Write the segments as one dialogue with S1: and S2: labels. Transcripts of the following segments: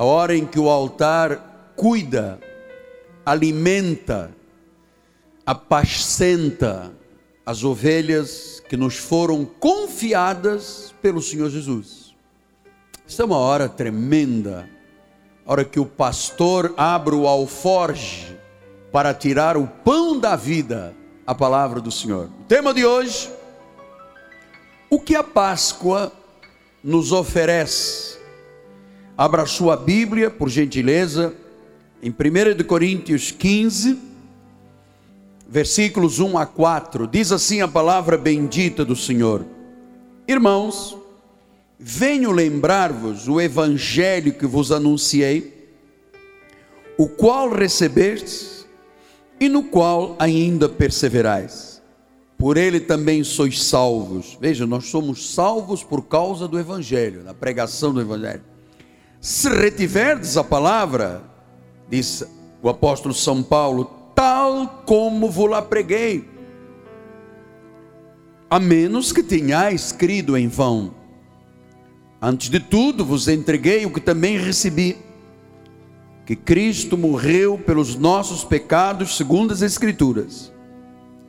S1: a hora em que o altar cuida, alimenta, apascenta as ovelhas que nos foram confiadas pelo Senhor Jesus. Esta é uma hora tremenda, a hora que o pastor abre o alforge para tirar o pão da vida, a palavra do Senhor. O tema de hoje, o que a Páscoa nos oferece? Abra sua Bíblia, por gentileza, em 1 Coríntios 15, versículos 1 a 4, diz assim a palavra bendita do Senhor: Irmãos, venho lembrar-vos o evangelho que vos anunciei, o qual recebestes e no qual ainda perseverais. Por ele também sois salvos. Veja, nós somos salvos por causa do Evangelho, da pregação do Evangelho. Se retiverdes a palavra, diz o apóstolo São Paulo, tal como vos la preguei, a menos que tenhais crido em vão. Antes de tudo, vos entreguei o que também recebi que Cristo morreu pelos nossos pecados, segundo as Escrituras,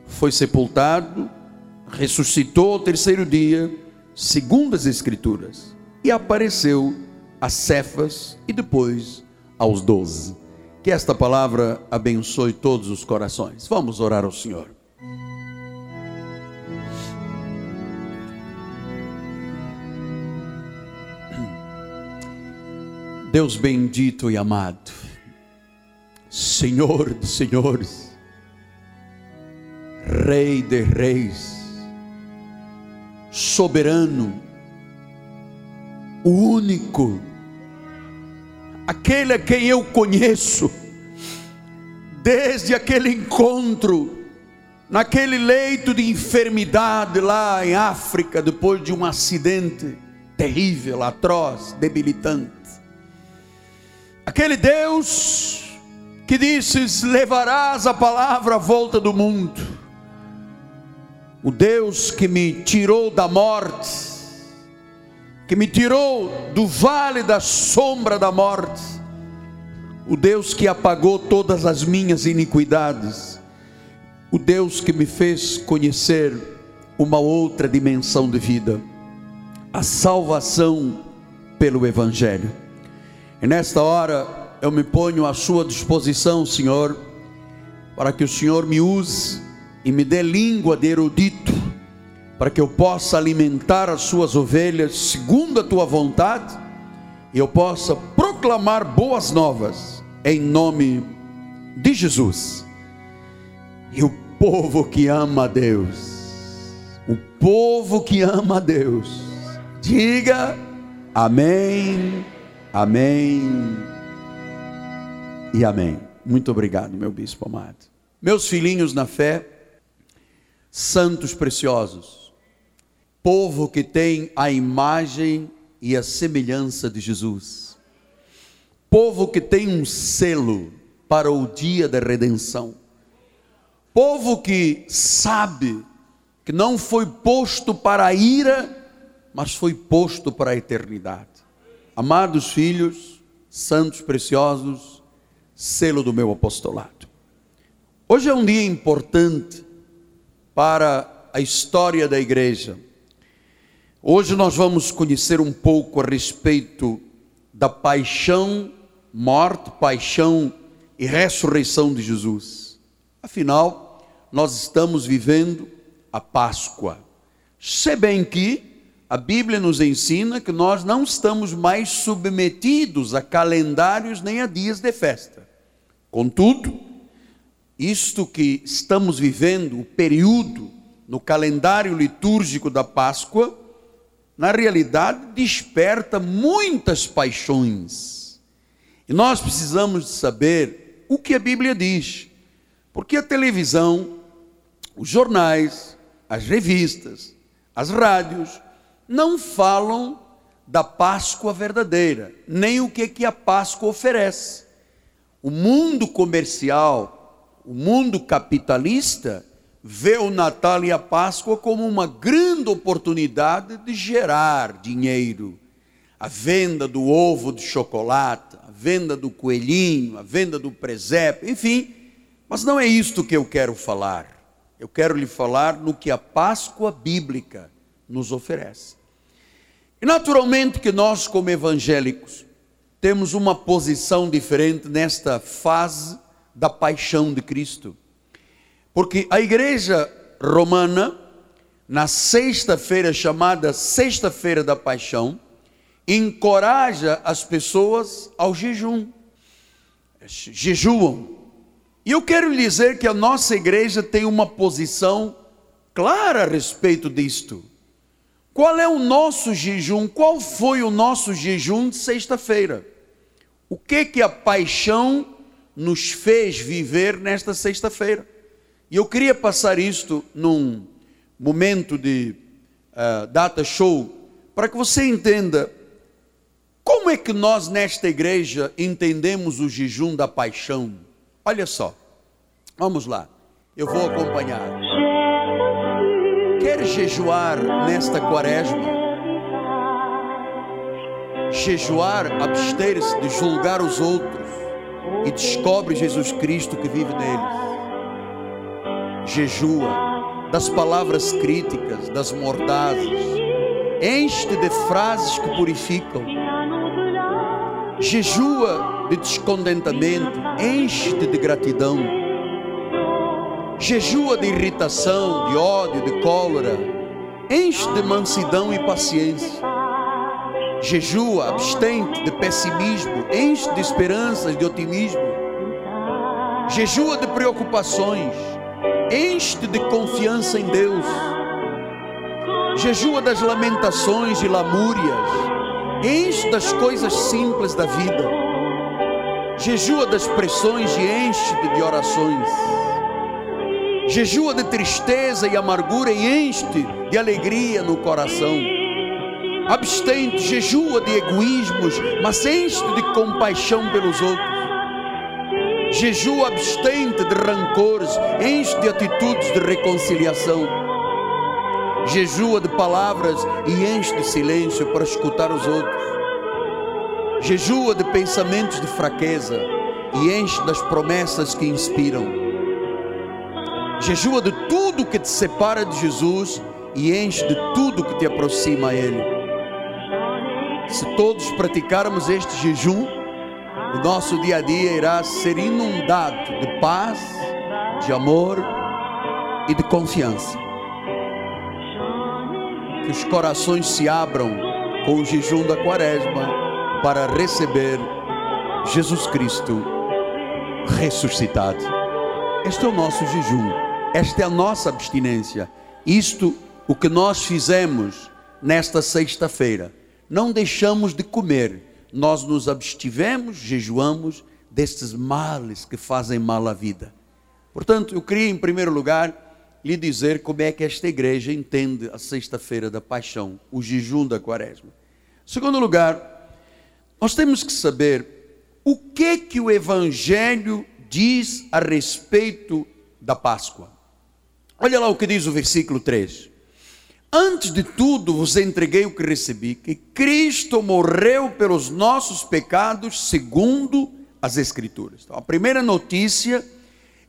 S1: foi sepultado, ressuscitou ao terceiro dia, segundo as Escrituras, e apareceu a Cefas e depois aos doze. Que esta palavra abençoe todos os corações. Vamos orar ao Senhor. Deus bendito e amado, Senhor de senhores, Rei de reis, soberano, o único, aquele a quem eu conheço, desde aquele encontro, naquele leito de enfermidade lá em África, depois de um acidente terrível, atroz, debilitante Aquele Deus que disse: levarás a palavra à volta do mundo. O Deus que me tirou da morte, que me tirou do vale da sombra da morte, o Deus que apagou todas as minhas iniquidades, o Deus que me fez conhecer uma outra dimensão de vida, a salvação pelo Evangelho. E nesta hora eu me ponho à sua disposição, Senhor, para que o Senhor me use e me dê língua de erudito, para que eu possa alimentar as suas ovelhas segundo a tua vontade e eu possa proclamar boas novas em nome de Jesus. E o povo que ama a Deus, o povo que ama a Deus, diga amém Amém e amém. Muito obrigado, meu bispo amado. Meus filhinhos na fé, santos preciosos, povo que tem a imagem e a semelhança de Jesus, povo que tem um selo para o dia da redenção, povo que sabe que não foi posto para a ira, mas foi posto para a eternidade. Amados filhos, santos preciosos, selo do meu apostolado. Hoje é um dia importante para a história da igreja. Hoje nós vamos conhecer um pouco a respeito da paixão, morte, paixão e ressurreição de Jesus. Afinal, nós estamos vivendo a Páscoa. Se bem que a Bíblia nos ensina que nós não estamos mais submetidos a calendários nem a dias de festa. Contudo, isto que estamos vivendo, o período no calendário litúrgico da Páscoa, na realidade desperta muitas paixões. E nós precisamos saber o que a Bíblia diz. Porque a televisão, os jornais, as revistas, as rádios, não falam da Páscoa verdadeira, nem o que, que a Páscoa oferece. O mundo comercial, o mundo capitalista, vê o Natal e a Páscoa como uma grande oportunidade de gerar dinheiro. A venda do ovo de chocolate, a venda do coelhinho, a venda do presépio, enfim, mas não é isto que eu quero falar. Eu quero lhe falar no que a Páscoa bíblica nos oferece. E naturalmente que nós, como evangélicos, temos uma posição diferente nesta fase da paixão de Cristo. Porque a igreja romana, na sexta-feira chamada Sexta-feira da Paixão, encoraja as pessoas ao jejum. Jejuam. E eu quero lhe dizer que a nossa igreja tem uma posição clara a respeito disto. Qual é o nosso jejum? Qual foi o nosso jejum de sexta-feira? O que que a paixão nos fez viver nesta sexta-feira? E eu queria passar isto num momento de uh, data show para que você entenda como é que nós nesta igreja entendemos o jejum da paixão. Olha só, vamos lá, eu vou acompanhar. Quer jejuar nesta quaresma? Jejuar, abster-se de julgar os outros e descobre Jesus Cristo que vive neles. Jejua das palavras críticas, das mordazes, enche de frases que purificam. Jejua de descontentamento, enche-te de gratidão jejua de irritação, de ódio, de cólera, enche de mansidão e paciência. Jejua, abstente de pessimismo, enche de esperanças, de otimismo. Jejua de preocupações, enche de confiança em Deus. Jejua das lamentações e lamúrias, enche das coisas simples da vida. Jejua das pressões e enche de orações jejua de tristeza e amargura e enche de alegria no coração. Abstente, jejua de egoísmos, mas enche de compaixão pelos outros. Jejua abstente de rancores, enche de atitudes de reconciliação. Jejua de palavras e enche de silêncio para escutar os outros. Jejua de pensamentos de fraqueza e enche das promessas que inspiram Jejua de tudo que te separa de Jesus e enche de tudo que te aproxima a Ele. Se todos praticarmos este jejum, o nosso dia a dia irá ser inundado de paz, de amor e de confiança. Que os corações se abram com o jejum da quaresma para receber Jesus Cristo ressuscitado. Este é o nosso jejum. Esta é a nossa abstinência. Isto, o que nós fizemos nesta sexta-feira. Não deixamos de comer, nós nos abstivemos, jejuamos destes males que fazem mal à vida. Portanto, eu queria, em primeiro lugar, lhe dizer como é que esta igreja entende a sexta-feira da paixão, o jejum da quaresma. Em segundo lugar, nós temos que saber o que que o evangelho diz a respeito da Páscoa. Olha lá o que diz o versículo 3. Antes de tudo vos entreguei o que recebi, que Cristo morreu pelos nossos pecados, segundo as Escrituras. Então, a primeira notícia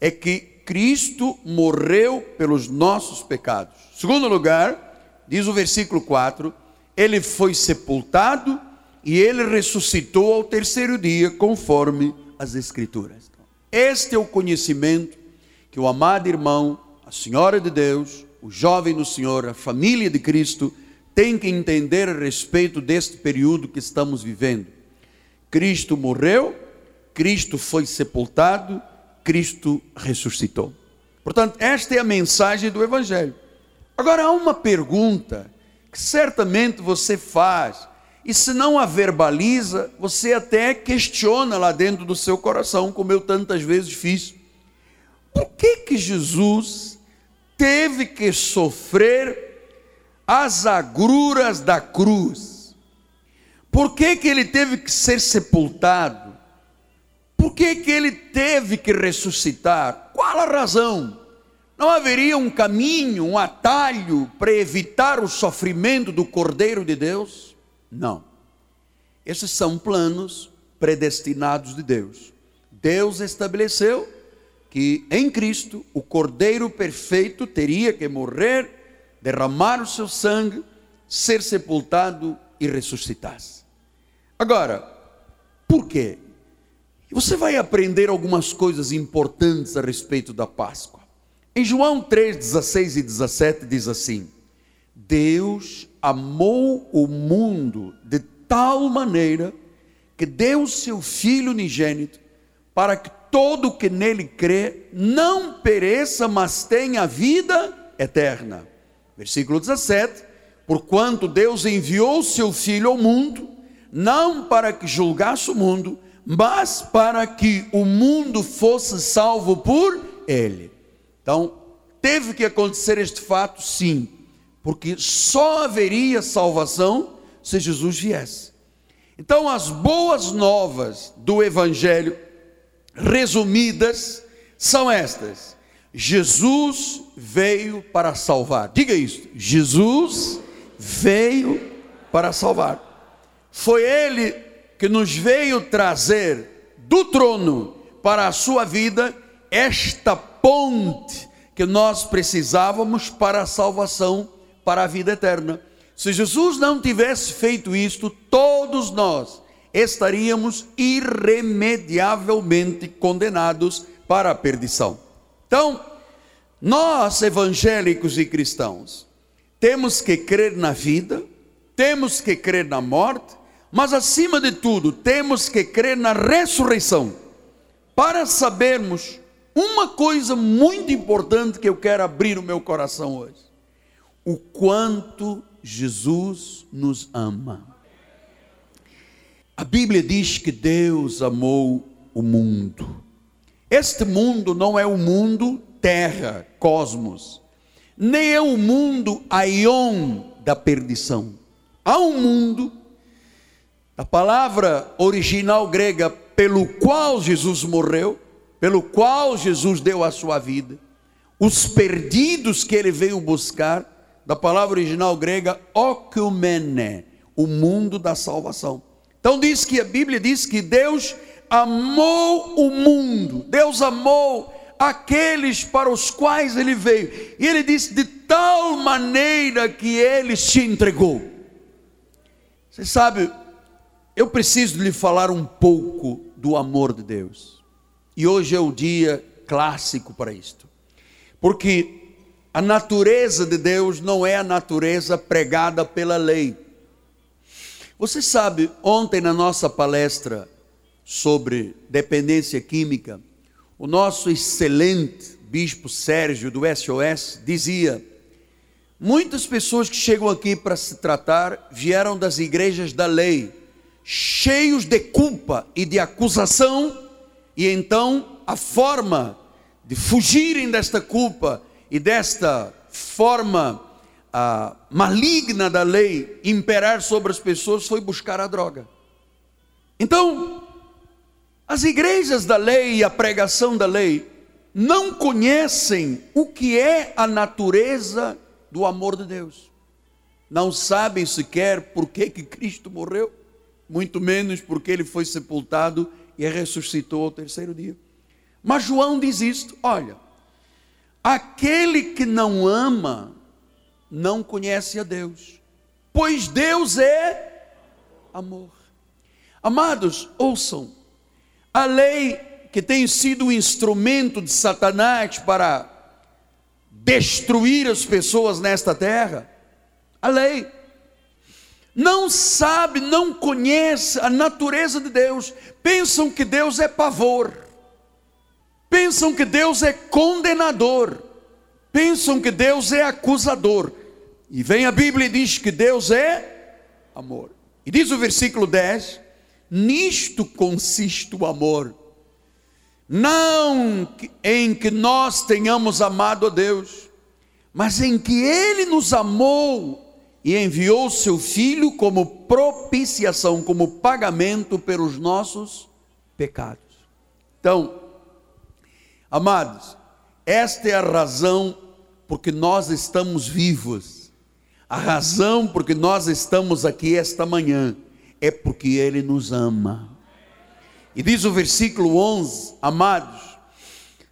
S1: é que Cristo morreu pelos nossos pecados. Segundo lugar, diz o versículo 4, ele foi sepultado e ele ressuscitou ao terceiro dia, conforme as Escrituras. Então, este é o conhecimento que o amado irmão senhora de Deus, o jovem do Senhor, a família de Cristo, tem que entender a respeito deste período que estamos vivendo. Cristo morreu, Cristo foi sepultado, Cristo ressuscitou. Portanto, esta é a mensagem do Evangelho. Agora, há uma pergunta que certamente você faz, e se não a verbaliza, você até questiona lá dentro do seu coração, como eu tantas vezes fiz. Por que que Jesus teve que sofrer as agruras da cruz? Por que, que ele teve que ser sepultado? Por que, que ele teve que ressuscitar? Qual a razão? Não haveria um caminho, um atalho para evitar o sofrimento do Cordeiro de Deus? Não. Esses são planos predestinados de Deus. Deus estabeleceu que em Cristo o Cordeiro perfeito teria que morrer, derramar o seu sangue, ser sepultado e ressuscitasse. Agora, por quê? Você vai aprender algumas coisas importantes a respeito da Páscoa. Em João 3, 16 e 17 diz assim: Deus amou o mundo de tal maneira que deu seu Filho unigênito para que todo que nele crê não pereça, mas tenha vida eterna. Versículo 17: Porquanto Deus enviou seu Filho ao mundo, não para que julgasse o mundo, mas para que o mundo fosse salvo por ele. Então, teve que acontecer este fato, sim, porque só haveria salvação se Jesus viesse. Então, as boas novas do Evangelho, resumidas, são estas: Jesus veio para salvar. Diga isso: Jesus veio para salvar. Foi Ele que nos veio trazer do trono para a sua vida esta ponte que nós precisávamos para a salvação, para a vida eterna. Se Jesus não tivesse feito isto, todos nós estaríamos irremediavelmente condenados para a perdição. Então, nós evangélicos e cristãos temos que crer na vida, temos que crer na morte, mas acima de tudo, temos que crer na ressurreição, para sabermos uma coisa muito importante que eu quero abrir o meu coração hoje: o quanto Jesus nos ama. A Bíblia diz que Deus amou o mundo. Este mundo não é o mundo terra, cosmos, nem é o mundo aion da perdição. Há um mundo a palavra original grega pelo qual Jesus morreu, pelo qual Jesus deu a sua vida, os perdidos que ele veio buscar, da palavra original grega okumene, o mundo da salvação. Então diz que a Bíblia diz que Deus amou o mundo, Deus amou aqueles para os quais ele veio. E ele disse de tal maneira que ele se entregou. Você sabe, eu preciso lhe falar um pouco do amor de Deus. E hoje é o dia clássico para isto. Porque a natureza de Deus não é a natureza pregada pela lei. Você sabe, ontem na nossa palestra sobre dependência química, o nosso excelente bispo Sérgio do SOS dizia: muitas pessoas que chegam aqui para se tratar vieram das igrejas da lei cheios de culpa e de acusação, e então a forma de fugirem desta culpa e desta forma ah, maligna da lei imperar sobre as pessoas foi buscar a droga. Então, as igrejas da lei e a pregação da lei não conhecem o que é a natureza do amor de Deus. Não sabem sequer por que, que Cristo morreu muito menos porque ele foi sepultado e ressuscitou ao terceiro dia. Mas João diz isto: olha, aquele que não ama não conhece a Deus, pois Deus é amor. Amados, ouçam, a lei que tem sido um instrumento de Satanás para destruir as pessoas nesta terra, a lei não sabe, não conhece a natureza de Deus, pensam que Deus é pavor, pensam que Deus é condenador, pensam que Deus é acusador. E vem a Bíblia e diz que Deus é amor. E diz o versículo 10: Nisto consiste o amor, não em que nós tenhamos amado a Deus, mas em que Ele nos amou e enviou seu filho como propiciação, como pagamento pelos nossos pecados. Então, amados, esta é a razão porque nós estamos vivos. A razão porque nós estamos aqui esta manhã é porque ele nos ama. E diz o versículo 11: Amados,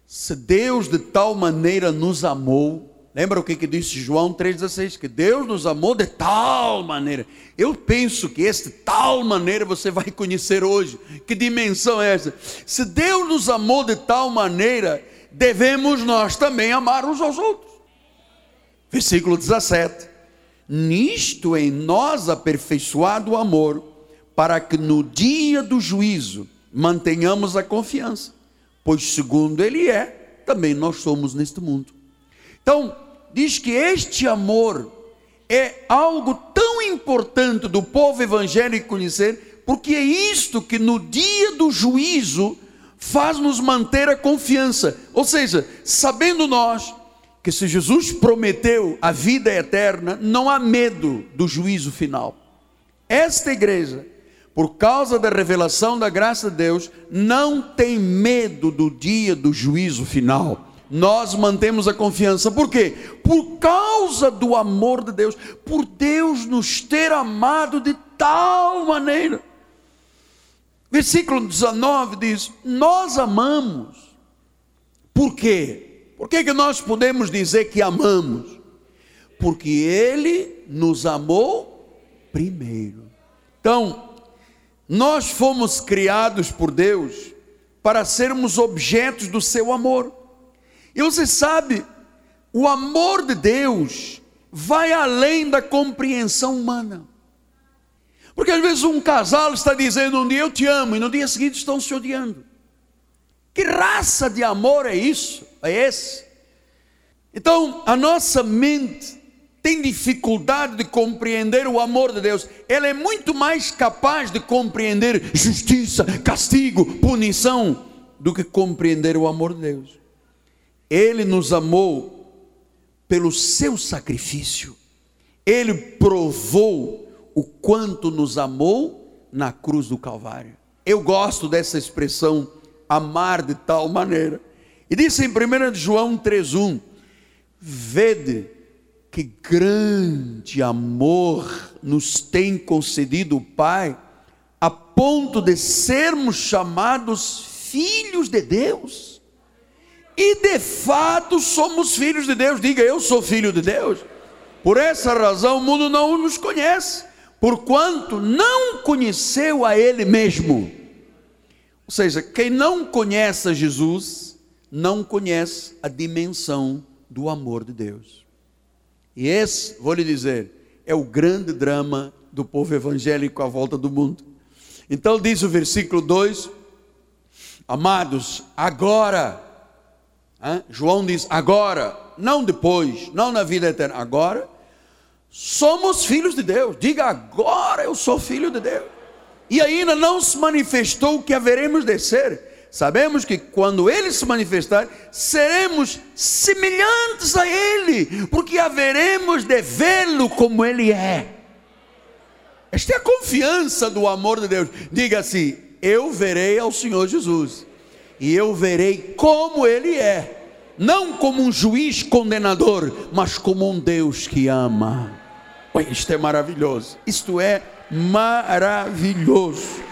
S1: se Deus de tal maneira nos amou, lembra o que, que disse João 3,16? Que Deus nos amou de tal maneira. Eu penso que este tal maneira você vai conhecer hoje. Que dimensão é essa? Se Deus nos amou de tal maneira, devemos nós também amar uns aos outros. Versículo 17: Nisto em nós aperfeiçoado o amor, para que no dia do juízo mantenhamos a confiança, pois segundo Ele é, também nós somos neste mundo. Então, diz que este amor é algo tão importante do povo evangélico conhecer, porque é isto que no dia do juízo faz-nos manter a confiança. Ou seja, sabendo nós que se Jesus prometeu a vida eterna, não há medo do juízo final. Esta igreja por causa da revelação da graça de Deus, não tem medo do dia do juízo final. Nós mantemos a confiança, por quê? Por causa do amor de Deus, por Deus nos ter amado de tal maneira. Versículo 19 diz: Nós amamos, por quê? Por que, que nós podemos dizer que amamos? Porque Ele nos amou primeiro. Então, nós fomos criados por Deus para sermos objetos do seu amor. E você sabe, o amor de Deus vai além da compreensão humana. Porque às vezes um casal está dizendo um dia eu te amo e no dia seguinte estão se odiando. Que raça de amor é isso? É esse? Então, a nossa mente tem dificuldade de compreender o amor de Deus, ela é muito mais capaz de compreender justiça, castigo, punição, do que compreender o amor de Deus. Ele nos amou pelo seu sacrifício, ele provou o quanto nos amou na cruz do Calvário. Eu gosto dessa expressão, amar de tal maneira. E disse em 1 João 3,1: Vede que grande amor nos tem concedido o Pai, a ponto de sermos chamados filhos de Deus. E de fato somos filhos de Deus. Diga, eu sou filho de Deus. Por essa razão o mundo não nos conhece, porquanto não conheceu a Ele mesmo. Ou seja, quem não conhece Jesus, não conhece a dimensão do amor de Deus. E esse, vou lhe dizer, é o grande drama do povo evangélico à volta do mundo. Então diz o versículo 2: Amados, agora, hein? João diz agora, não depois, não na vida eterna, agora, somos filhos de Deus. Diga agora eu sou filho de Deus. E ainda não se manifestou o que haveremos de ser Sabemos que quando ele se manifestar, seremos semelhantes a ele, porque haveremos de vê-lo como ele é. Esta é a confiança do amor de Deus. Diga assim: Eu verei ao Senhor Jesus, e eu verei como ele é, não como um juiz condenador, mas como um Deus que ama. Isto é maravilhoso. Isto é maravilhoso.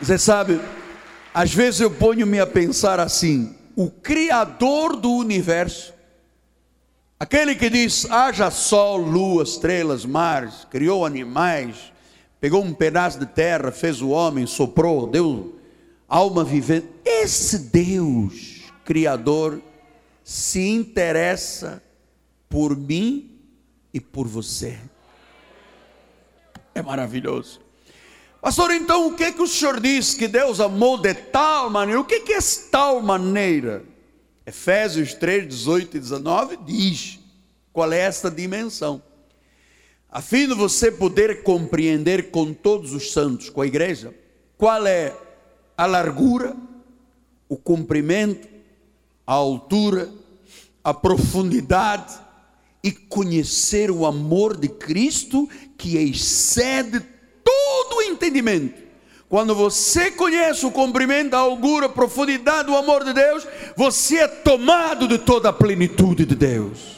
S1: Você sabe, às vezes eu ponho-me a pensar assim: o Criador do universo, aquele que diz: haja sol, lua, estrelas, mares, criou animais, pegou um pedaço de terra, fez o homem, soprou, deu alma vivente. Esse Deus, Criador, se interessa por mim e por você. É maravilhoso. Pastor, então o que que o senhor diz que Deus amou de tal maneira? O que que é tal maneira? Efésios 3, 18 e 19 diz qual é esta dimensão. A fim de você poder compreender com todos os santos, com a igreja, qual é a largura, o comprimento, a altura, a profundidade e conhecer o amor de Cristo que excede todo o entendimento. Quando você conhece o comprimento, a altura, a profundidade do amor de Deus, você é tomado de toda a plenitude de Deus.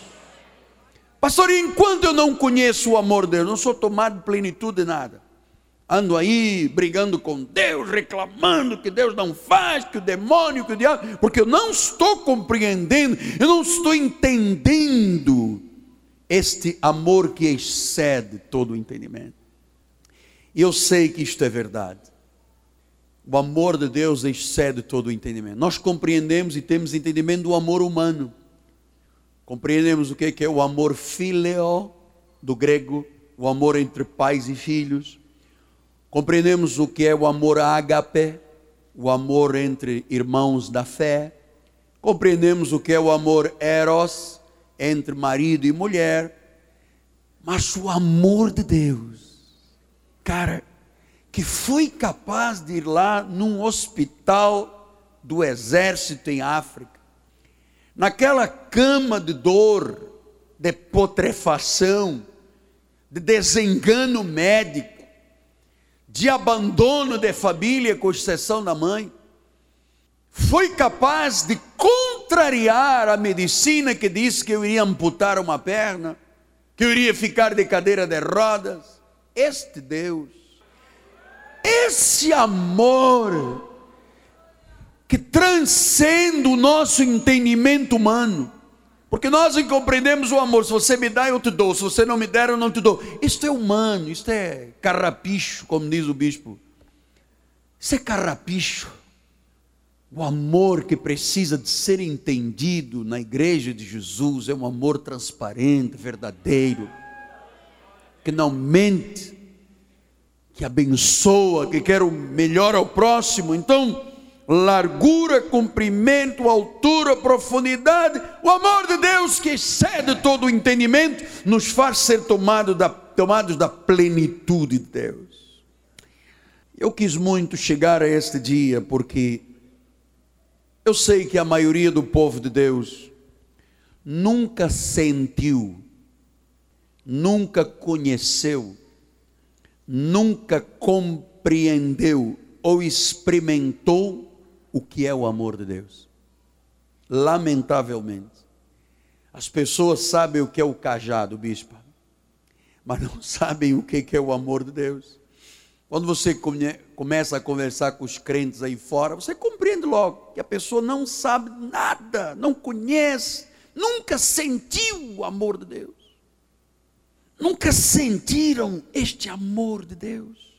S1: Pastor, enquanto eu não conheço o amor de Deus, não sou tomado de plenitude de nada. ando aí brigando com Deus, reclamando que Deus não faz, que o demônio, que o diabo, porque eu não estou compreendendo, eu não estou entendendo este amor que excede todo o entendimento. E eu sei que isto é verdade. O amor de Deus excede todo o entendimento. Nós compreendemos e temos entendimento do amor humano. Compreendemos o que é o amor fileo, do grego, o amor entre pais e filhos Compreendemos o que é o amor ágape, o amor entre irmãos da fé. Compreendemos o que é o amor eros, entre marido e mulher. Mas o amor de Deus, cara, que foi capaz de ir lá num hospital do exército em África, naquela cama de dor, de putrefação, de desengano médico, de abandono de família, com exceção da mãe, foi capaz de contrariar a medicina que disse que eu iria amputar uma perna, que eu iria ficar de cadeira de rodas. Este Deus, esse amor que transcende o nosso entendimento humano, porque nós compreendemos o amor. Se você me dá, eu te dou. Se você não me der, eu não te dou. Isto é humano, isto é carrapicho, como diz o bispo. Isso é carrapicho. O amor que precisa de ser entendido na igreja de Jesus é um amor transparente, verdadeiro, que não mente, que abençoa, que quer o melhor ao próximo. Então, largura, comprimento, altura, profundidade. O amor de Deus que excede todo o entendimento nos faz ser tomado da, tomados da plenitude de Deus. Eu quis muito chegar a este dia porque eu sei que a maioria do povo de Deus nunca sentiu, nunca conheceu, nunca compreendeu ou experimentou o que é o amor de Deus. Lamentavelmente. As pessoas sabem o que é o cajado, bispo, mas não sabem o que é o amor de Deus. Quando você começa a conversar com os crentes aí fora, você compreende logo que a pessoa não sabe nada, não conhece, nunca sentiu o amor de Deus. Nunca sentiram este amor de Deus.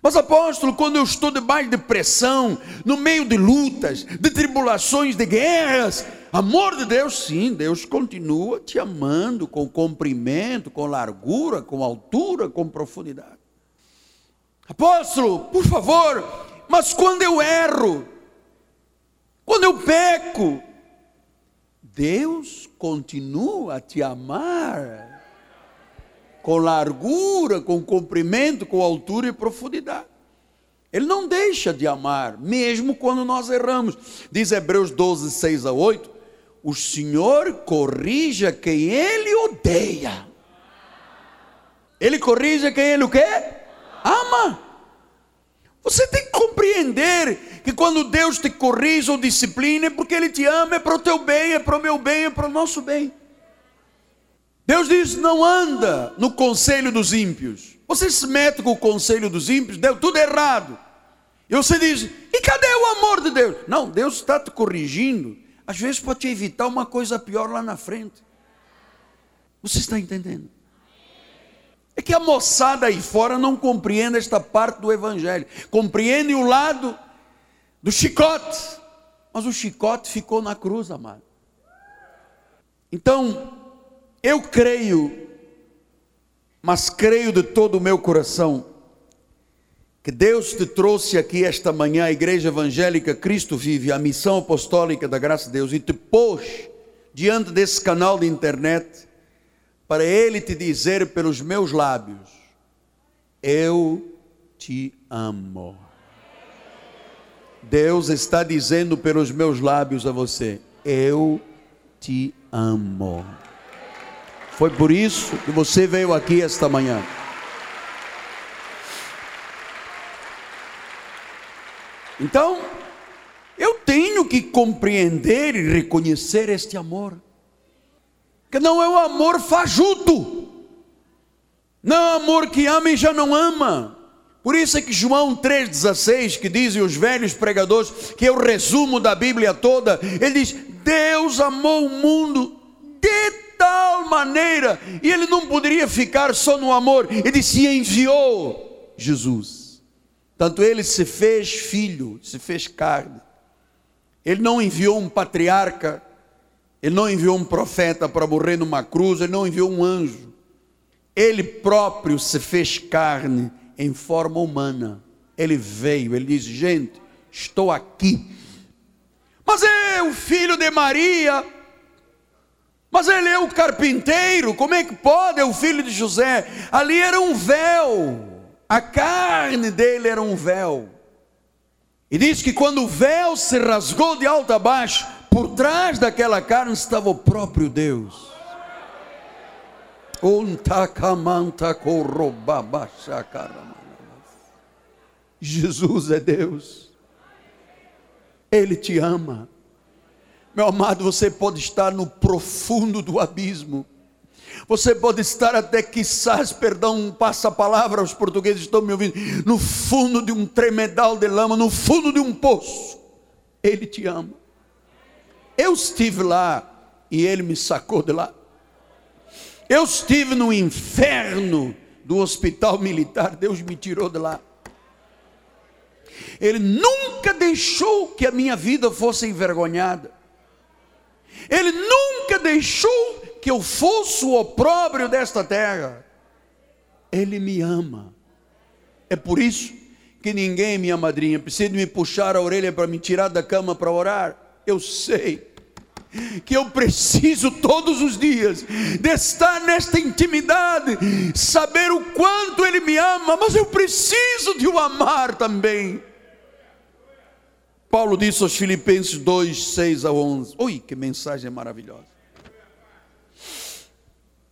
S1: Mas apóstolo, quando eu estou debaixo de pressão, no meio de lutas, de tribulações, de guerras, amor de Deus, sim, Deus continua te amando com comprimento, com largura, com altura, com profundidade. Apóstolo, por favor, mas quando eu erro, quando eu peco, Deus continua a te amar com largura, com comprimento, com altura e profundidade. Ele não deixa de amar, mesmo quando nós erramos. Diz Hebreus 12, 6 a 8: O Senhor corrija quem ele odeia. Ele corrige quem ele o quê? Ama. Você tem que compreender que quando Deus te corrige ou disciplina é porque Ele te ama, é para o teu bem, é para o meu bem, é para o nosso bem. Deus diz: não anda no conselho dos ímpios. Você se mete com o conselho dos ímpios, deu tudo errado. E você diz: e cadê o amor de Deus? Não, Deus está te corrigindo. Às vezes pode te evitar uma coisa pior lá na frente. Você está entendendo? É que a moçada aí fora não compreende esta parte do Evangelho. Compreende o lado do chicote. Mas o chicote ficou na cruz, amado. Então, eu creio, mas creio de todo o meu coração, que Deus te trouxe aqui esta manhã, a Igreja Evangélica Cristo Vive, a missão apostólica da graça de Deus, e te pôs diante desse canal de internet, para Ele te dizer pelos meus lábios: Eu te amo. Deus está dizendo pelos meus lábios a você: Eu te amo. Foi por isso que você veio aqui esta manhã. Então, eu tenho que compreender e reconhecer este amor. Que não é um amor fajuto. Não é um amor que ama e já não ama. Por isso é que João 3,16, que dizem os velhos pregadores, que é o resumo da Bíblia toda, ele diz: Deus amou o mundo de tal maneira, e ele não poderia ficar só no amor, ele se enviou Jesus. Tanto ele se fez filho, se fez carne. Ele não enviou um patriarca, ele não enviou um profeta para morrer numa cruz, ele não enviou um anjo. Ele próprio se fez carne em forma humana. Ele veio, ele diz: Gente, estou aqui. Mas o filho de Maria. Mas ele é o carpinteiro. Como é que pode? É o filho de José. Ali era um véu. A carne dele era um véu. E diz que quando o véu se rasgou de alto a baixo, por trás daquela carne estava o próprio Deus. Jesus é Deus. Ele te ama. Meu amado, você pode estar no profundo do abismo. Você pode estar até, quizás, perdão, passa a palavra aos portugueses estão me ouvindo, no fundo de um tremedal de lama, no fundo de um poço. Ele te ama. Eu estive lá e ele me sacou de lá. Eu estive no inferno do hospital militar, Deus me tirou de lá. Ele nunca deixou que a minha vida fosse envergonhada. Ele nunca deixou que eu fosse o opróbrio desta terra. Ele me ama. É por isso que ninguém, minha madrinha, precisa me puxar a orelha para me tirar da cama para orar. Eu sei que eu preciso todos os dias de estar nesta intimidade, saber o quanto Ele me ama, mas eu preciso de o amar também. Paulo disse aos Filipenses 2, 6 a 11. Ui, que mensagem maravilhosa.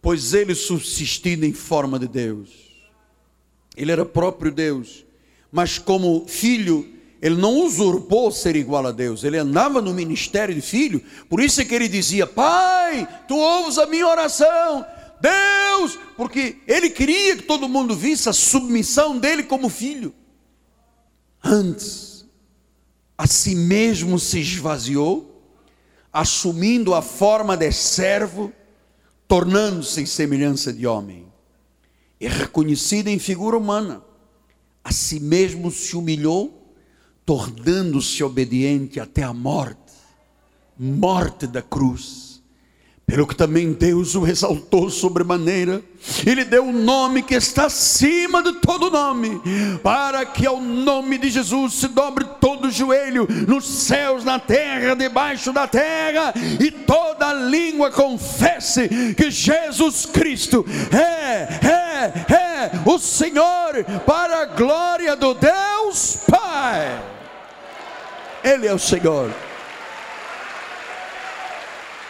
S1: Pois ele subsistindo em forma de Deus, ele era próprio Deus, mas como filho, ele não usurpou ser igual a Deus, ele andava no ministério de filho, por isso é que ele dizia: Pai, tu ouves a minha oração, Deus, porque ele queria que todo mundo visse a submissão dele como filho. Antes, a si mesmo se esvaziou, assumindo a forma de servo, tornando-se em semelhança de homem, e reconhecido em figura humana, a si mesmo se humilhou tornando-se obediente até a morte morte da cruz. Pelo que também Deus o exaltou sobremaneira, Ele deu um nome que está acima de todo nome, para que ao nome de Jesus se dobre todo o joelho, nos céus, na terra, debaixo da terra, e toda língua confesse que Jesus Cristo é, é, é o Senhor, para a glória do Deus Pai. Ele é o Senhor.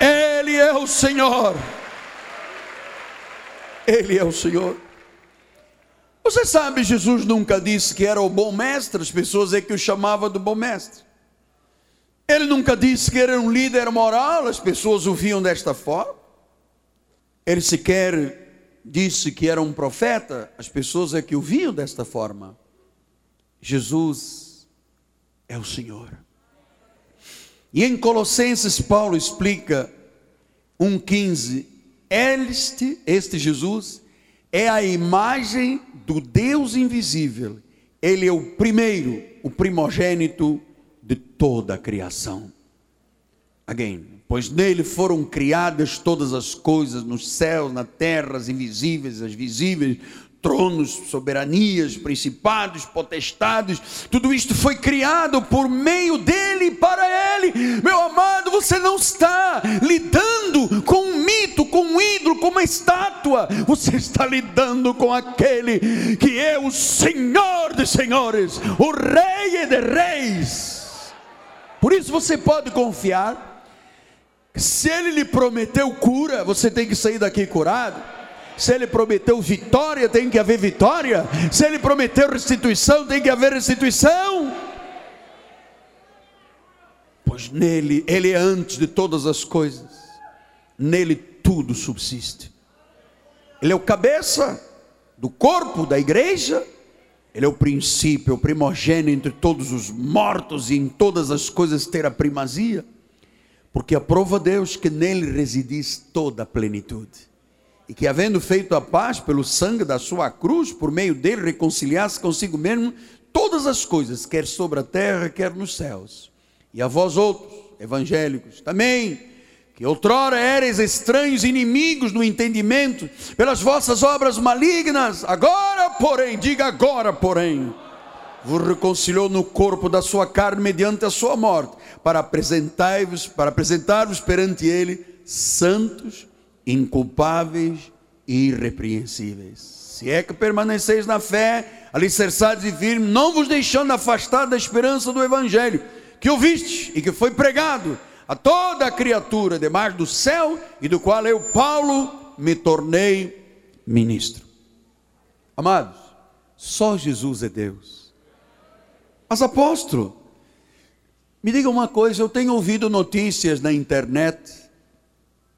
S1: Ele é o Senhor. Ele é o Senhor. Você sabe, Jesus nunca disse que era o bom mestre, as pessoas é que o chamavam do bom mestre. Ele nunca disse que era um líder moral, as pessoas o viam desta forma. Ele sequer disse que era um profeta, as pessoas é que o viam desta forma. Jesus é o Senhor. E em Colossenses, Paulo explica 1,15: Este, este Jesus, é a imagem do Deus invisível, ele é o primeiro, o primogênito de toda a criação. Again, pois nele foram criadas todas as coisas nos céus, na terra, as invisíveis, as visíveis, tronos, soberanias, principados, potestades, tudo isto foi criado por meio dele e para ele. Meu amado, você não está lidando com um mito, com um ídolo, com uma estátua, você está lidando com aquele que é o Senhor de senhores, o Rei de reis. Por isso você pode confiar. Se ele lhe prometeu cura, você tem que sair daqui curado. Se ele prometeu vitória, tem que haver vitória. Se ele prometeu restituição, tem que haver restituição. Pois nele, ele é antes de todas as coisas. Nele tudo subsiste. Ele é o cabeça do corpo da igreja. Ele é o princípio, o primogênito entre todos os mortos e em todas as coisas ter a primazia, porque aprova Deus que nele residis toda a plenitude. E que, havendo feito a paz pelo sangue da sua cruz, por meio dele reconciliasse consigo mesmo todas as coisas, quer sobre a terra, quer nos céus. E a vós outros, evangélicos, também, que outrora eres estranhos inimigos no entendimento, pelas vossas obras malignas, agora, porém, diga agora, porém, vos reconciliou no corpo da sua carne mediante a sua morte, para apresentar-vos, para apresentar-vos perante ele santos, inculpáveis e irrepreensíveis. Se é que permaneceis na fé, alicerçados e firmes, não vos deixando afastar da esperança do evangelho que ouviste e que foi pregado a toda a criatura debaixo do céu e do qual eu, Paulo, me tornei ministro. Amados, só Jesus é Deus. Mas apóstolo, me diga uma coisa, eu tenho ouvido notícias na internet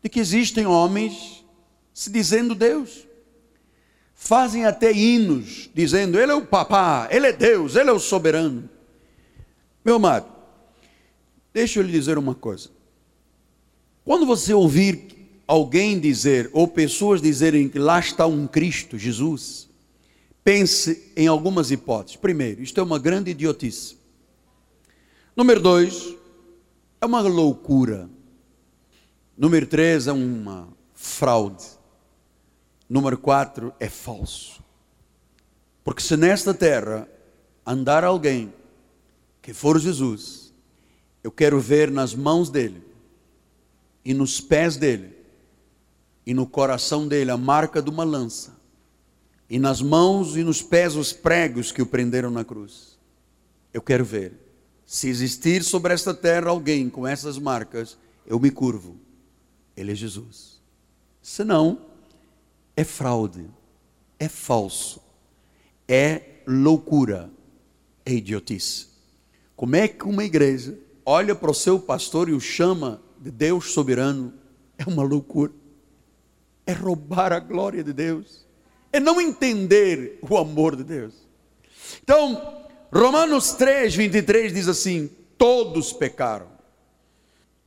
S1: de que existem homens se dizendo Deus. Fazem até hinos dizendo, Ele é o papá, Ele é Deus, Ele é o soberano. Meu amado, Deixa eu lhe dizer uma coisa. Quando você ouvir alguém dizer, ou pessoas dizerem que lá está um Cristo, Jesus, pense em algumas hipóteses. Primeiro, isto é uma grande idiotice. Número dois, é uma loucura. Número três, é uma fraude. Número quatro, é falso. Porque se nesta terra andar alguém que for Jesus, eu quero ver nas mãos dele, e nos pés dele, e no coração dele a marca de uma lança, e nas mãos e nos pés os pregos que o prenderam na cruz. Eu quero ver. Se existir sobre esta terra alguém com essas marcas, eu me curvo. Ele é Jesus. Senão, é fraude, é falso, é loucura, é idiotice. Como é que uma igreja olha para o seu pastor e o chama de Deus soberano, é uma loucura. É roubar a glória de Deus. É não entender o amor de Deus. Então, Romanos 3, 23 diz assim: todos pecaram.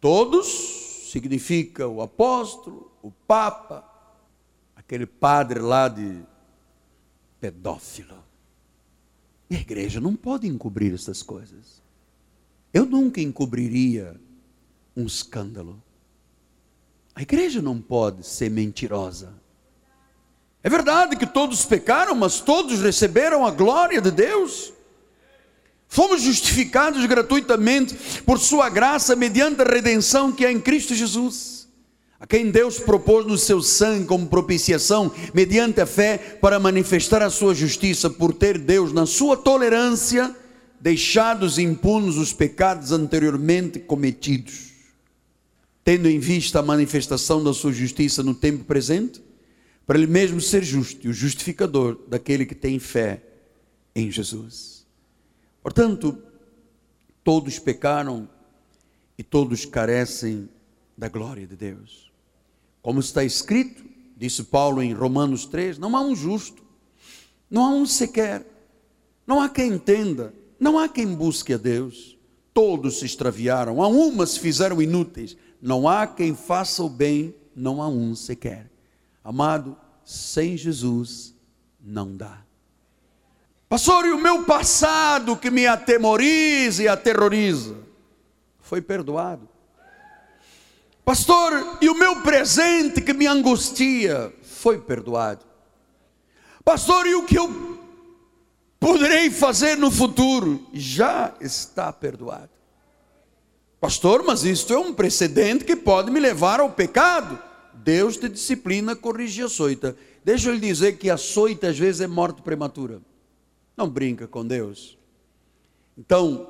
S1: Todos significa o apóstolo, o papa, aquele padre lá de pedófilo. E a igreja não pode encobrir essas coisas. Eu nunca encobriria um escândalo. A igreja não pode ser mentirosa. É verdade que todos pecaram, mas todos receberam a glória de Deus. Fomos justificados gratuitamente por Sua graça, mediante a redenção que é em Cristo Jesus, a quem Deus propôs no seu sangue como propiciação, mediante a fé, para manifestar a Sua justiça, por ter Deus, na Sua tolerância, deixados impunes os pecados anteriormente cometidos, tendo em vista a manifestação da sua justiça no tempo presente, para ele mesmo ser justo e o justificador daquele que tem fé em Jesus. Portanto, todos pecaram e todos carecem da glória de Deus. Como está escrito, disse Paulo em Romanos 3, não há um justo, não há um sequer, não há quem entenda, não há quem busque a Deus. Todos se extraviaram, a uma se fizeram inúteis. Não há quem faça o bem, não há um sequer. Amado, sem Jesus não dá. Pastor, e o meu passado que me atemoriza e aterroriza foi perdoado. Pastor, e o meu presente que me angustia foi perdoado. Pastor, e o que eu poderei fazer no futuro, já está perdoado. Pastor, mas isto é um precedente que pode me levar ao pecado. Deus te disciplina, corrige a soita. Deixa eu lhe dizer que a soita às vezes é morte prematura. Não brinca com Deus. Então,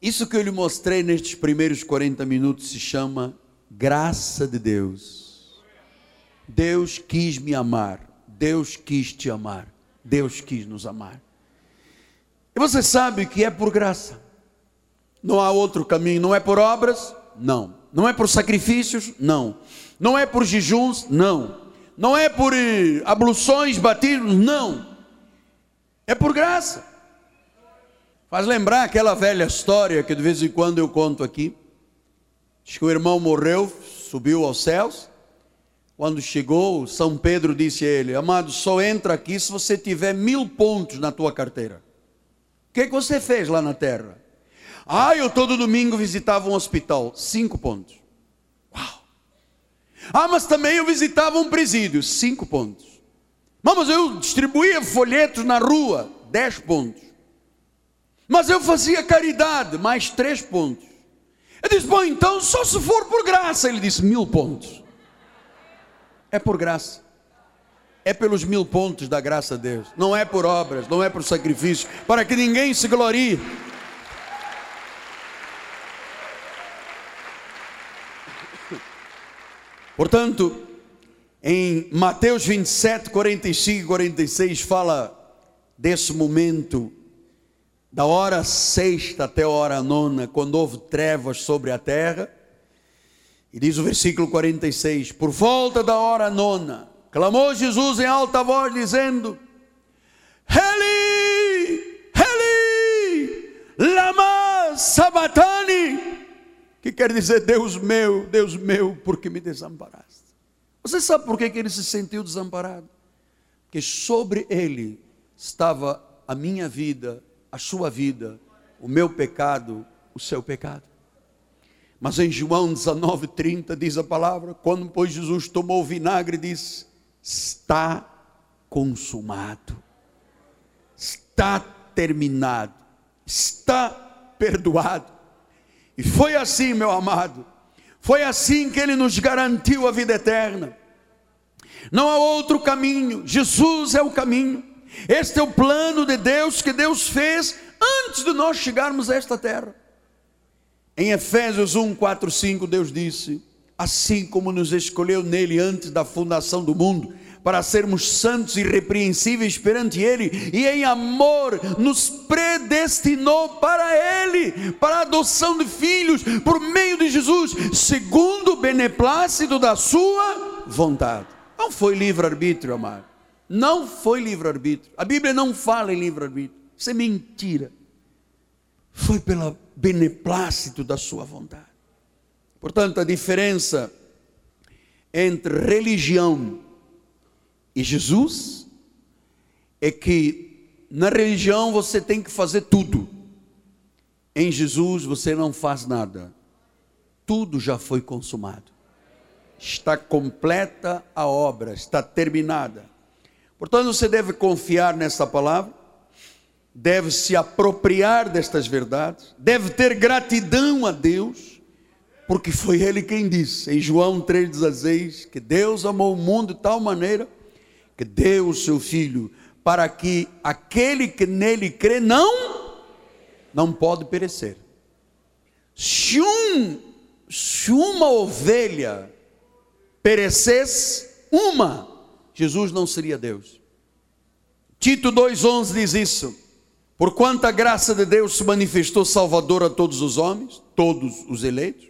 S1: isso que eu lhe mostrei nestes primeiros 40 minutos se chama graça de Deus. Deus quis me amar. Deus quis te amar. Deus quis nos amar. E você sabe que é por graça. Não há outro caminho, não é por obras? Não. Não é por sacrifícios? Não. Não é por jejuns? Não. Não é por eh, abluções, batismos? Não. É por graça. Faz lembrar aquela velha história que de vez em quando eu conto aqui. Diz que o irmão morreu, subiu aos céus. Quando chegou, São Pedro disse a ele: Amado, só entra aqui se você tiver mil pontos na tua carteira. O que, que você fez lá na terra? Ah, eu todo domingo visitava um hospital. Cinco pontos. Uau! Ah, mas também eu visitava um presídio. Cinco pontos. Mas eu distribuía folhetos na rua. Dez pontos. Mas eu fazia caridade. Mais três pontos. Eu disse, bom, então só se for por graça. Ele disse, mil pontos. É por graça. É pelos mil pontos da graça de Deus. Não é por obras, não é por sacrifício. Para que ninguém se glorie. Portanto, em Mateus 27, 45 e 46, fala desse momento, da hora sexta até a hora nona, quando houve trevas sobre a terra, e diz o versículo 46: Por volta da hora nona, clamou Jesus em alta voz, dizendo: Eli, Eli, lama sabatani. Que quer dizer, Deus meu, Deus meu, por que me desamparaste? Você sabe por que ele se sentiu desamparado? Porque sobre ele estava a minha vida, a sua vida, o meu pecado, o seu pecado. Mas em João 19:30 diz a palavra, quando pois Jesus tomou o vinagre, disse: está consumado, está terminado, está perdoado. E foi assim, meu amado, foi assim que ele nos garantiu a vida eterna. Não há outro caminho, Jesus é o caminho. Este é o plano de Deus que Deus fez antes de nós chegarmos a esta terra. Em Efésios 1, 4, 5, Deus disse: Assim como nos escolheu nele antes da fundação do mundo, para sermos santos e irrepreensíveis perante Ele, e em amor nos predestinou para Ele, para a adoção de filhos, por meio de Jesus, segundo o beneplácito da Sua vontade. Não foi livre-arbítrio, amado. Não foi livre-arbítrio. A Bíblia não fala em livre-arbítrio. Isso é mentira. Foi pela beneplácito da sua vontade. Portanto, a diferença entre religião e Jesus é que na religião você tem que fazer tudo. Em Jesus você não faz nada. Tudo já foi consumado. Está completa a obra, está terminada. Portanto, você deve confiar nessa palavra deve se apropriar destas verdades, deve ter gratidão a Deus, porque foi Ele quem disse, em João 3,16, que Deus amou o mundo de tal maneira que deu o seu Filho, para que aquele que nele crê não, não pode perecer. Se, um, se uma ovelha perecesse, uma, Jesus não seria Deus. Tito 2,11 diz isso. Por quanta graça de Deus se manifestou Salvador a todos os homens, todos os eleitos,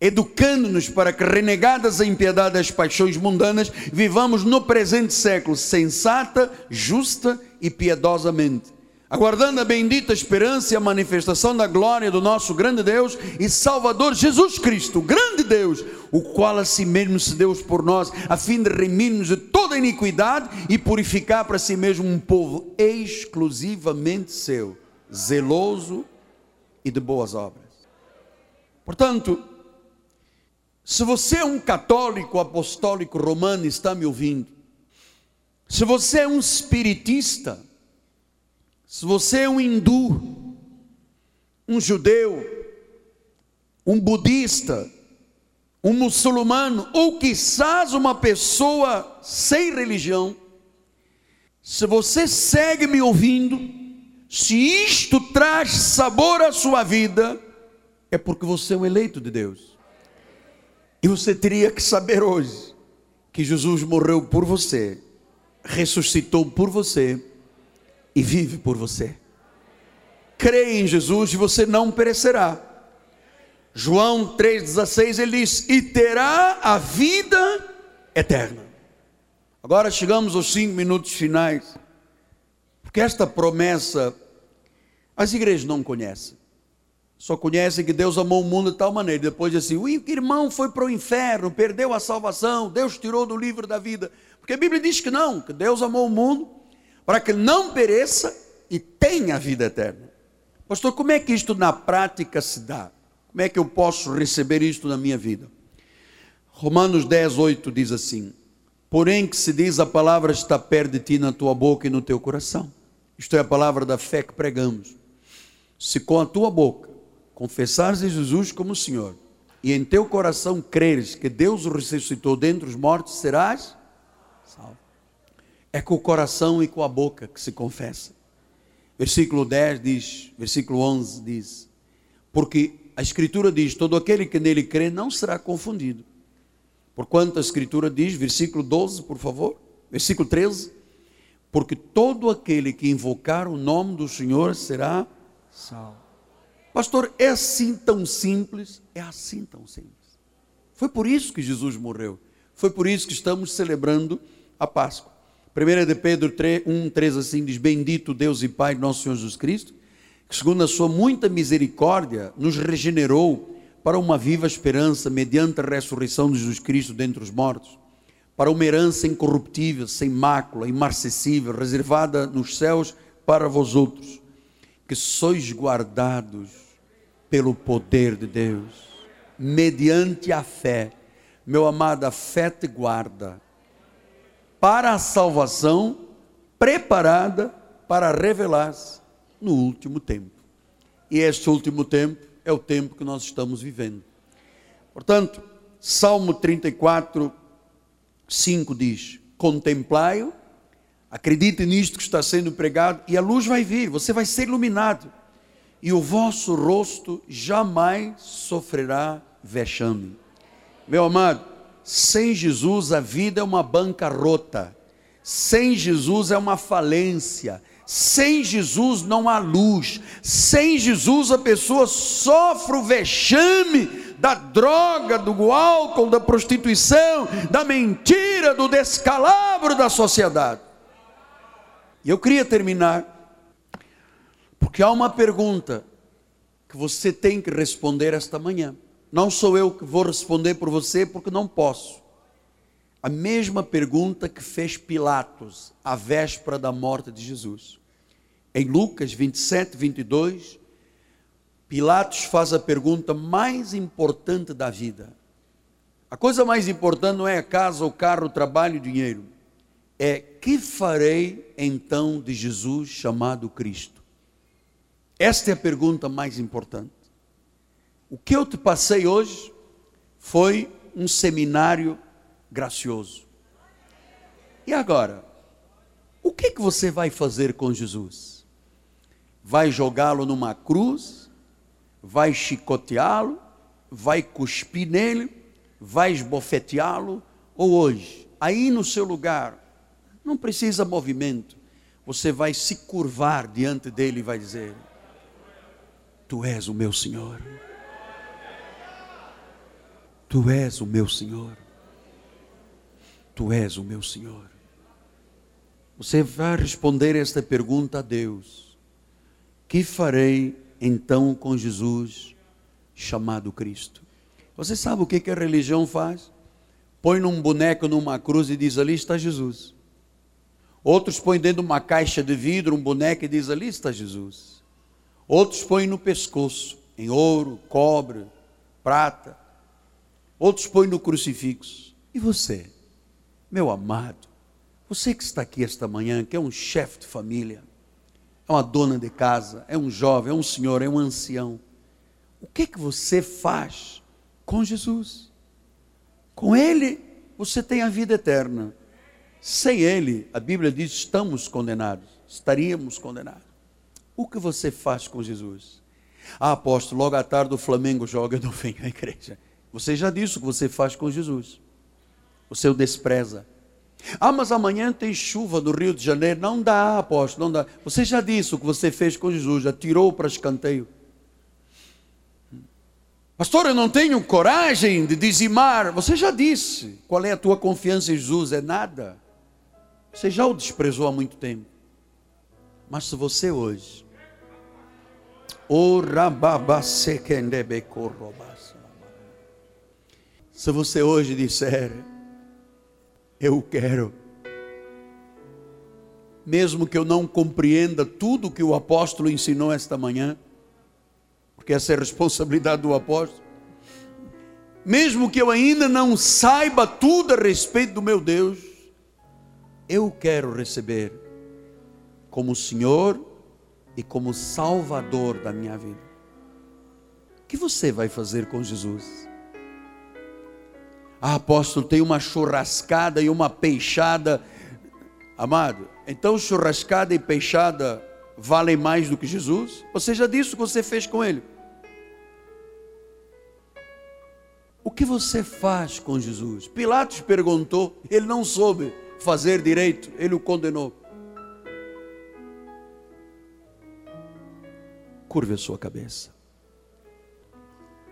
S1: educando-nos para que, renegadas a impiedade das paixões mundanas, vivamos no presente século sensata, justa e piedosamente aguardando a bendita esperança e a manifestação da glória do nosso grande Deus e Salvador Jesus Cristo, grande Deus, o qual a si mesmo se deu por nós, a fim de remir-nos de toda iniquidade e purificar para si mesmo um povo exclusivamente seu, zeloso e de boas obras. Portanto, se você é um católico apostólico romano está me ouvindo, se você é um espiritista, se você é um hindu, um judeu, um budista, um muçulmano, ou quizás uma pessoa sem religião, se você segue me ouvindo, se isto traz sabor à sua vida, é porque você é um eleito de Deus. E você teria que saber hoje que Jesus morreu por você, ressuscitou por você e vive por você. Creia em Jesus e você não perecerá. João 3,16 ele diz: E terá a vida eterna. Agora chegamos aos cinco minutos finais. Porque esta promessa as igrejas não conhecem. Só conhecem que Deus amou o mundo de tal maneira. Depois assim, o irmão foi para o inferno, perdeu a salvação, Deus tirou do livro da vida. Porque a Bíblia diz que não, que Deus amou o mundo para que não pereça e tenha a vida eterna. Pastor, como é que isto na prática se dá? Como é que eu posso receber isto na minha vida? Romanos 10, 8 diz assim: Porém, que se diz a palavra está perto de ti na tua boca e no teu coração. Isto é a palavra da fé que pregamos. Se com a tua boca confessares a Jesus como Senhor e em teu coração creres que Deus o ressuscitou dentre os mortos, serás salvo. É com o coração e com a boca que se confessa. Versículo 10 diz, versículo 11 diz: Porque a Escritura diz: todo aquele que nele crê não será confundido. Porquanto a Escritura diz, versículo 12, por favor, versículo 13: Porque todo aquele que invocar o nome do Senhor será salvo. Pastor, é assim tão simples? É assim tão simples. Foi por isso que Jesus morreu. Foi por isso que estamos celebrando a Páscoa. 1 de Pedro 3, 1, 3 assim diz: Bendito Deus e Pai nosso Senhor Jesus Cristo, que segundo a sua muita misericórdia nos regenerou para uma viva esperança mediante a ressurreição de Jesus Cristo dentre os mortos, para uma herança incorruptível, sem mácula, imarcessível, reservada nos céus para vós outros, que sois guardados pelo poder de Deus, mediante a fé. Meu amado, a fé te guarda para a salvação preparada para revelar-se no último tempo. E este último tempo é o tempo que nós estamos vivendo. Portanto, Salmo 34, 5 diz: Contemplai-o, acredite nisto que está sendo pregado, e a luz vai vir, você vai ser iluminado, e o vosso rosto jamais sofrerá vexame. Meu amado, sem Jesus a vida é uma bancarrota, sem Jesus é uma falência, sem Jesus não há luz. Sem Jesus a pessoa sofre o vexame da droga, do álcool, da prostituição, da mentira, do descalabro da sociedade. E eu queria terminar, porque há uma pergunta que você tem que responder esta manhã. Não sou eu que vou responder por você, porque não posso. A mesma pergunta que fez Pilatos à véspera da morte de Jesus. Em Lucas 27, 22, Pilatos faz a pergunta mais importante da vida. A coisa mais importante não é a casa, o carro, o trabalho, o dinheiro. É que farei então de Jesus chamado Cristo? Esta é a pergunta mais importante. O que eu te passei hoje foi um seminário gracioso. E agora, o que, que você vai fazer com Jesus? vai jogá-lo numa cruz, vai chicoteá-lo, vai cuspir nele, vai esbofeteá-lo, ou hoje, aí no seu lugar, não precisa movimento, você vai se curvar diante dele e vai dizer: Tu és o meu Senhor. Tu és o meu Senhor. Tu és o meu Senhor. Você vai responder esta pergunta a Deus. Que farei então com Jesus chamado Cristo? Você sabe o que, que a religião faz? Põe num boneco numa cruz e diz: Ali está Jesus. Outros põem dentro de uma caixa de vidro um boneco e diz: Ali está Jesus. Outros põem no pescoço, em ouro, cobre, prata. Outros põem no crucifixo. E você, meu amado, você que está aqui esta manhã, que é um chefe de família, é uma dona de casa, é um jovem, é um senhor, é um ancião. O que que você faz com Jesus? Com Ele, você tem a vida eterna. Sem Ele, a Bíblia diz, estamos condenados, estaríamos condenados. O que você faz com Jesus? Ah, apóstolo, logo à tarde o Flamengo joga, eu não venho à igreja. Você já disse o que você faz com Jesus. Você o despreza. Ah, mas amanhã tem chuva no Rio de Janeiro. Não dá, apóstolo, não dá. Você já disse o que você fez com Jesus, já tirou para escanteio. Pastor, eu não tenho coragem de dizimar. Você já disse. Qual é a tua confiança em Jesus? É nada. Você já o desprezou há muito tempo. Mas se você hoje, se você hoje disser, eu quero, mesmo que eu não compreenda tudo que o apóstolo ensinou esta manhã, porque essa é a responsabilidade do apóstolo, mesmo que eu ainda não saiba tudo a respeito do meu Deus, eu quero receber como Senhor e como Salvador da minha vida. O que você vai fazer com Jesus? Ah, apóstolo, tem uma churrascada e uma peixada. Amado, então churrascada e peixada valem mais do que Jesus? Você já disse o que você fez com ele? O que você faz com Jesus? Pilatos perguntou, ele não soube fazer direito, ele o condenou. Curve a sua cabeça.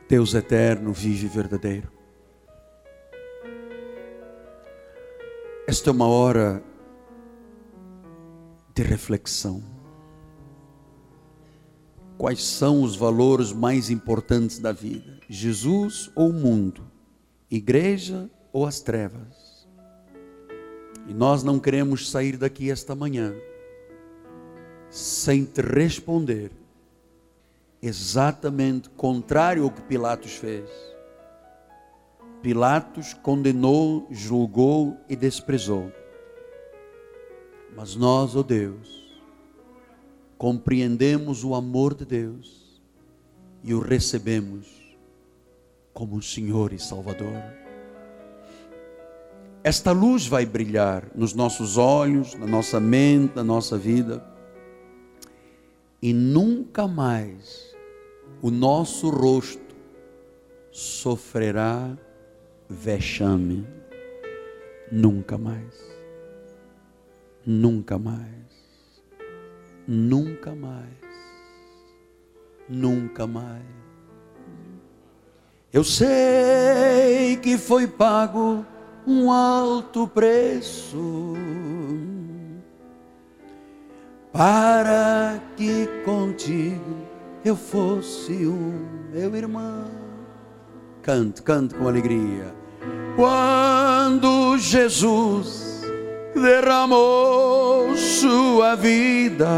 S1: Deus eterno, vive verdadeiro. Esta é uma hora de reflexão. Quais são os valores mais importantes da vida? Jesus ou o mundo? Igreja ou as trevas? E nós não queremos sair daqui esta manhã sem te responder exatamente contrário ao que Pilatos fez. Pilatos condenou, julgou e desprezou. Mas nós, ó oh Deus, compreendemos o amor de Deus e o recebemos como Senhor e Salvador. Esta luz vai brilhar nos nossos olhos, na nossa mente, na nossa vida, e nunca mais o nosso rosto sofrerá vexame. Nunca mais. Nunca mais. Nunca mais. Nunca mais. Eu sei que foi pago um alto preço para que contigo eu fosse o meu irmão. Cante, cante com alegria. Quando Jesus derramou sua vida,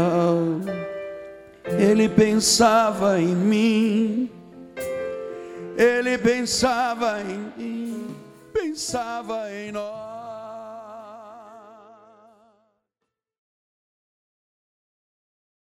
S1: ele pensava em mim, ele pensava em mim, pensava em nós.